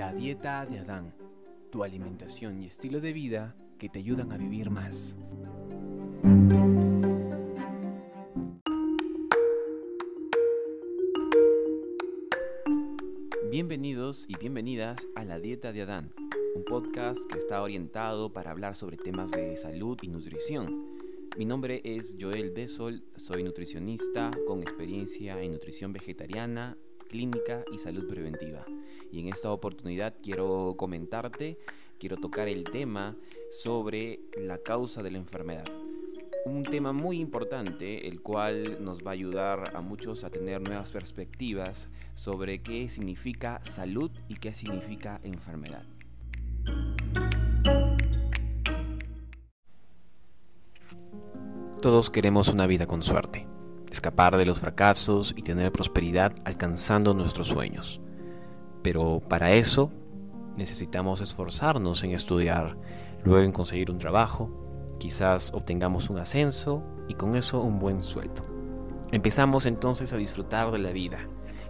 La dieta de Adán, tu alimentación y estilo de vida que te ayudan a vivir más. Bienvenidos y bienvenidas a La Dieta de Adán, un podcast que está orientado para hablar sobre temas de salud y nutrición. Mi nombre es Joel Besol, soy nutricionista con experiencia en nutrición vegetariana, clínica y salud preventiva. Y en esta oportunidad quiero comentarte, quiero tocar el tema sobre la causa de la enfermedad. Un tema muy importante, el cual nos va a ayudar a muchos a tener nuevas perspectivas sobre qué significa salud y qué significa enfermedad. Todos queremos una vida con suerte, escapar de los fracasos y tener prosperidad alcanzando nuestros sueños. Pero para eso necesitamos esforzarnos en estudiar, luego en conseguir un trabajo, quizás obtengamos un ascenso y con eso un buen sueldo. Empezamos entonces a disfrutar de la vida,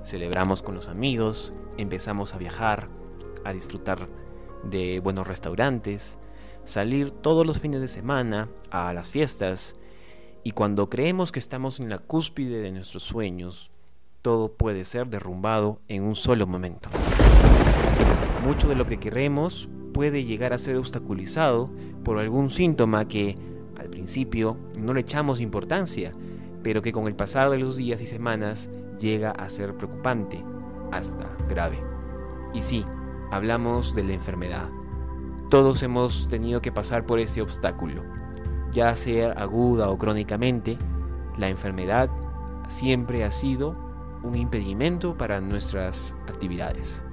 celebramos con los amigos, empezamos a viajar, a disfrutar de buenos restaurantes, salir todos los fines de semana a las fiestas y cuando creemos que estamos en la cúspide de nuestros sueños, todo puede ser derrumbado en un solo momento. Mucho de lo que queremos puede llegar a ser obstaculizado por algún síntoma que al principio no le echamos importancia, pero que con el pasar de los días y semanas llega a ser preocupante, hasta grave. Y sí, hablamos de la enfermedad. Todos hemos tenido que pasar por ese obstáculo, ya sea aguda o crónicamente, la enfermedad siempre ha sido un impedimento para nuestras actividades.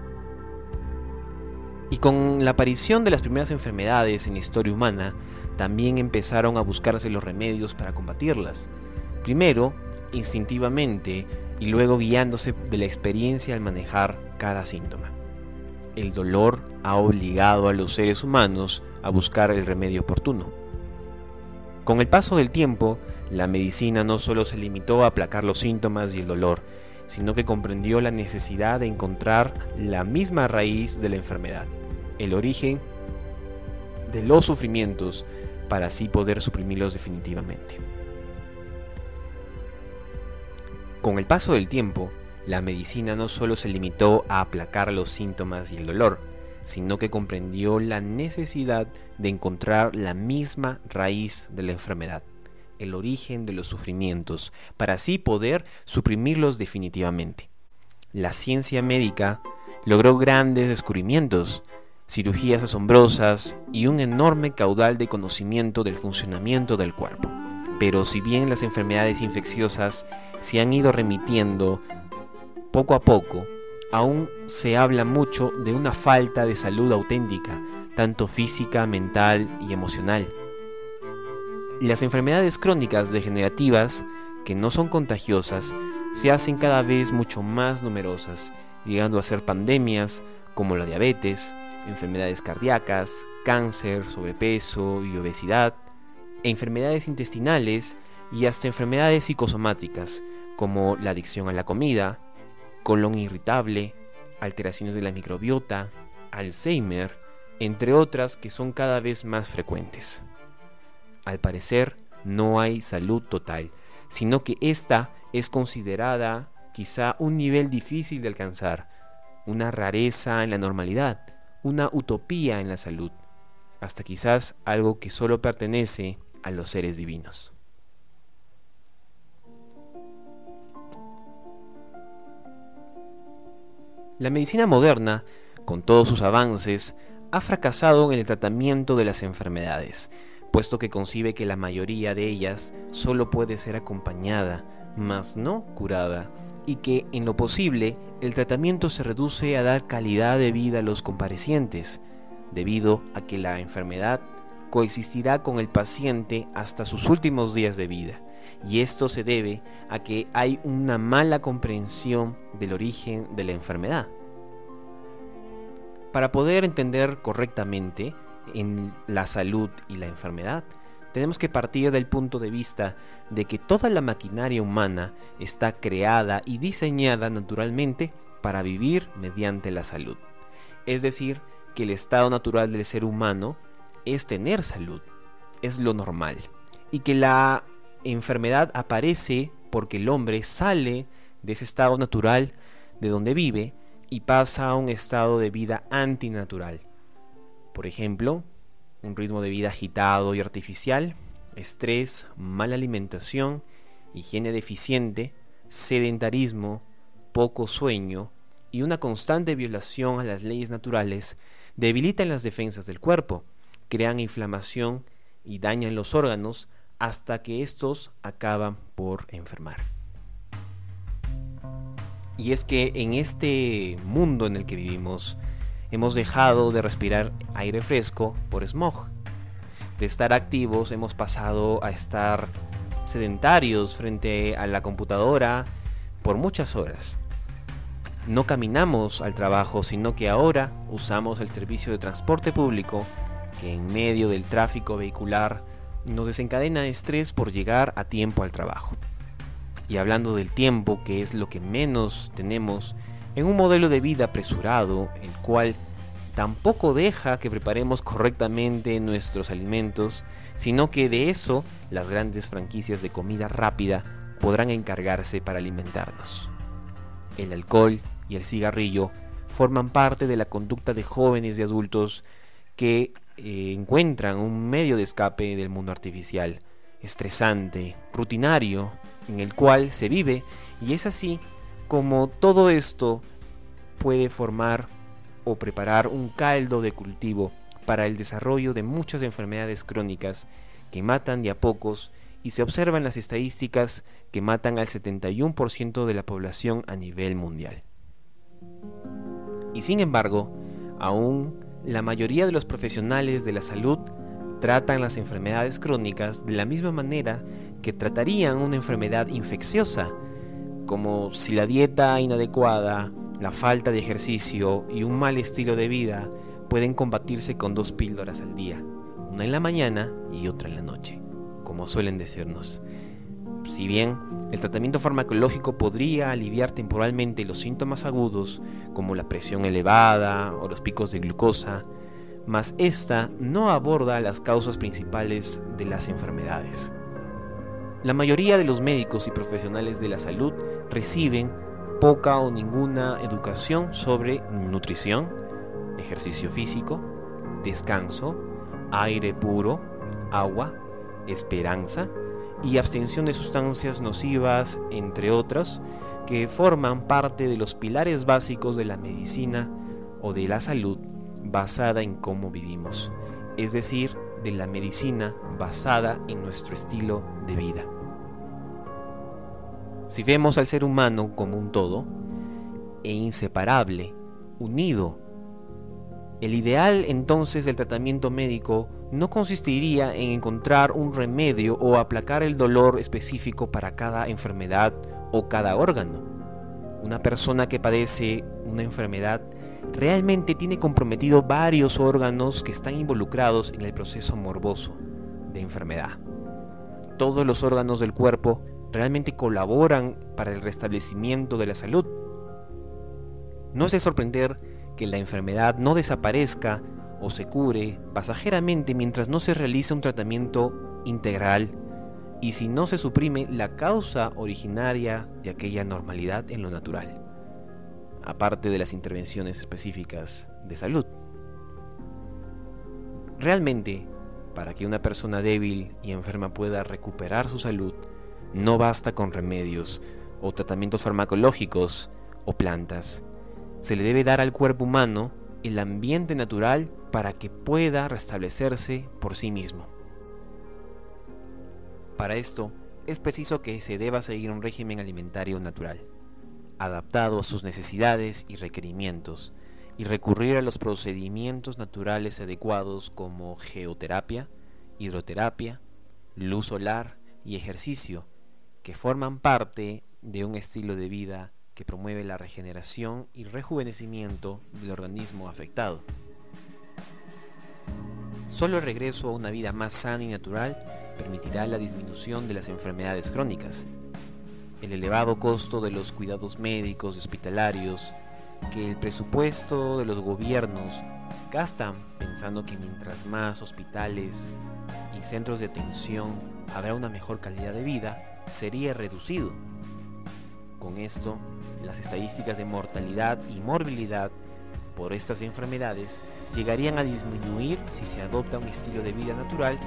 Y con la aparición de las primeras enfermedades en la historia humana, también empezaron a buscarse los remedios para combatirlas. Primero, instintivamente, y luego guiándose de la experiencia al manejar cada síntoma. El dolor ha obligado a los seres humanos a buscar el remedio oportuno. Con el paso del tiempo, la medicina no solo se limitó a aplacar los síntomas y el dolor, sino que comprendió la necesidad de encontrar la misma raíz de la enfermedad, el origen de los sufrimientos, para así poder suprimirlos definitivamente. Con el paso del tiempo, la medicina no solo se limitó a aplacar los síntomas y el dolor, sino que comprendió la necesidad de encontrar la misma raíz de la enfermedad, el origen de los sufrimientos, para así poder suprimirlos definitivamente. La ciencia médica logró grandes descubrimientos, cirugías asombrosas y un enorme caudal de conocimiento del funcionamiento del cuerpo. Pero si bien las enfermedades infecciosas se han ido remitiendo poco a poco, aún se habla mucho de una falta de salud auténtica, tanto física, mental y emocional. Las enfermedades crónicas degenerativas, que no son contagiosas, se hacen cada vez mucho más numerosas, llegando a ser pandemias como la diabetes, enfermedades cardíacas, cáncer, sobrepeso y obesidad, enfermedades intestinales y hasta enfermedades psicosomáticas como la adicción a la comida, colon irritable, alteraciones de la microbiota, Alzheimer, entre otras que son cada vez más frecuentes al parecer no hay salud total, sino que esta es considerada quizá un nivel difícil de alcanzar, una rareza en la normalidad, una utopía en la salud, hasta quizás algo que solo pertenece a los seres divinos. La medicina moderna, con todos sus avances, ha fracasado en el tratamiento de las enfermedades, puesto que concibe que la mayoría de ellas solo puede ser acompañada, mas no curada, y que en lo posible el tratamiento se reduce a dar calidad de vida a los comparecientes, debido a que la enfermedad coexistirá con el paciente hasta sus últimos días de vida, y esto se debe a que hay una mala comprensión del origen de la enfermedad. Para poder entender correctamente en la salud y la enfermedad, tenemos que partir del punto de vista de que toda la maquinaria humana está creada y diseñada naturalmente para vivir mediante la salud. Es decir, que el estado natural del ser humano es tener salud, es lo normal, y que la enfermedad aparece porque el hombre sale de ese estado natural de donde vive y pasa a un estado de vida antinatural. Por ejemplo, un ritmo de vida agitado y artificial, estrés, mala alimentación, higiene deficiente, sedentarismo, poco sueño y una constante violación a las leyes naturales debilitan las defensas del cuerpo, crean inflamación y dañan los órganos hasta que estos acaban por enfermar. Y es que en este mundo en el que vivimos, hemos dejado de respirar aire fresco por smog. De estar activos hemos pasado a estar sedentarios frente a la computadora por muchas horas. No caminamos al trabajo, sino que ahora usamos el servicio de transporte público que en medio del tráfico vehicular nos desencadena estrés por llegar a tiempo al trabajo. Y hablando del tiempo, que es lo que menos tenemos, en un modelo de vida apresurado, el cual tampoco deja que preparemos correctamente nuestros alimentos, sino que de eso las grandes franquicias de comida rápida podrán encargarse para alimentarnos. El alcohol y el cigarrillo forman parte de la conducta de jóvenes y adultos que eh, encuentran un medio de escape del mundo artificial, estresante, rutinario, en el cual se vive y es así como todo esto puede formar o preparar un caldo de cultivo para el desarrollo de muchas enfermedades crónicas que matan de a pocos y se observan las estadísticas que matan al 71% de la población a nivel mundial. Y sin embargo, aún la mayoría de los profesionales de la salud tratan las enfermedades crónicas de la misma manera que tratarían una enfermedad infecciosa, como si la dieta inadecuada, la falta de ejercicio y un mal estilo de vida pueden combatirse con dos píldoras al día, una en la mañana y otra en la noche, como suelen decirnos. Si bien el tratamiento farmacológico podría aliviar temporalmente los síntomas agudos como la presión elevada o los picos de glucosa, mas esta no aborda las causas principales de las enfermedades. La mayoría de los médicos y profesionales de la salud reciben poca o ninguna educación sobre nutrición, ejercicio físico, descanso, aire puro, agua, esperanza y abstención de sustancias nocivas, entre otras, que forman parte de los pilares básicos de la medicina o de la salud basada en cómo vivimos, es decir, de la medicina basada en nuestro estilo de vida. Si vemos al ser humano como un todo, e inseparable, unido, el ideal entonces del tratamiento médico no consistiría en encontrar un remedio o aplacar el dolor específico para cada enfermedad o cada órgano. Una persona que padece una enfermedad realmente tiene comprometido varios órganos que están involucrados en el proceso morboso de enfermedad. Todos los órganos del cuerpo realmente colaboran para el restablecimiento de la salud. No es de sorprender que la enfermedad no desaparezca o se cure pasajeramente mientras no se realice un tratamiento integral y si no se suprime la causa originaria de aquella normalidad en lo natural, aparte de las intervenciones específicas de salud. Realmente, para que una persona débil y enferma pueda recuperar su salud, no basta con remedios o tratamientos farmacológicos o plantas. Se le debe dar al cuerpo humano el ambiente natural para que pueda restablecerse por sí mismo. Para esto, es preciso que se deba seguir un régimen alimentario natural, adaptado a sus necesidades y requerimientos, y recurrir a los procedimientos naturales adecuados como geoterapia, hidroterapia, luz solar y ejercicio, que forman parte de un estilo de vida que promueve la regeneración y rejuvenecimiento del organismo afectado. Solo el regreso a una vida más sana y natural permitirá la disminución de las enfermedades crónicas. El elevado costo de los cuidados médicos y hospitalarios que el presupuesto de los gobiernos gastan pensando que mientras más hospitales y centros de atención habrá una mejor calidad de vida, sería reducido. Con esto, las estadísticas de mortalidad y morbilidad por estas enfermedades llegarían a disminuir si se adopta un estilo de vida natural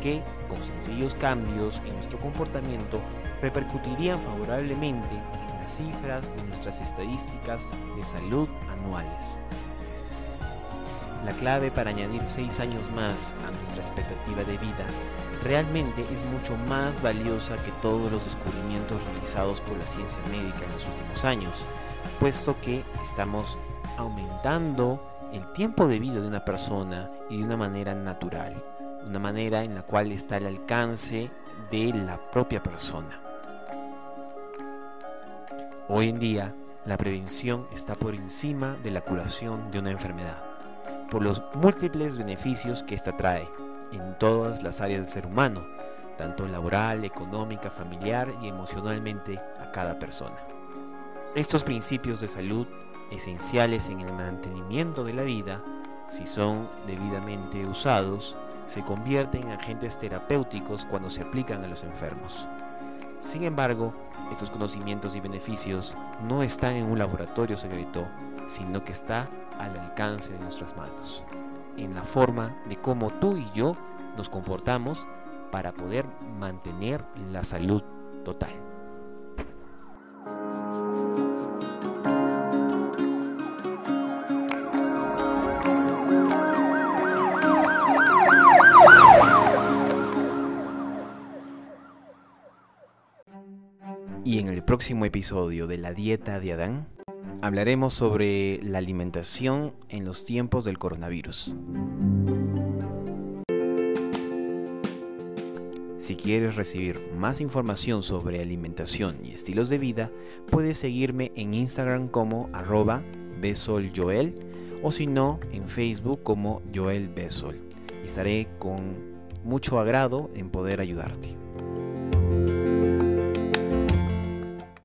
que, con sencillos cambios en nuestro comportamiento, repercutirían favorablemente en las cifras de nuestras estadísticas de salud anuales. La clave para añadir 6 años más a nuestra expectativa de vida realmente es mucho más valiosa que todos los descubrimientos realizados por la ciencia médica en los últimos años, puesto que estamos aumentando el tiempo de vida de una persona y de una manera natural, una manera en la cual está el alcance de la propia persona. Hoy en día, la prevención está por encima de la curación de una enfermedad por los múltiples beneficios que ésta trae en todas las áreas del ser humano, tanto laboral, económica, familiar y emocionalmente a cada persona. Estos principios de salud, esenciales en el mantenimiento de la vida, si son debidamente usados, se convierten en agentes terapéuticos cuando se aplican a los enfermos. Sin embargo, estos conocimientos y beneficios no están en un laboratorio secreto, sino que está al alcance de nuestras manos, en la forma de cómo tú y yo nos comportamos para poder mantener la salud total. Próximo episodio de la dieta de Adán, hablaremos sobre la alimentación en los tiempos del coronavirus. Si quieres recibir más información sobre alimentación y estilos de vida, puedes seguirme en Instagram como arroba besoljoel o si no en Facebook como Joel Besol. Estaré con mucho agrado en poder ayudarte.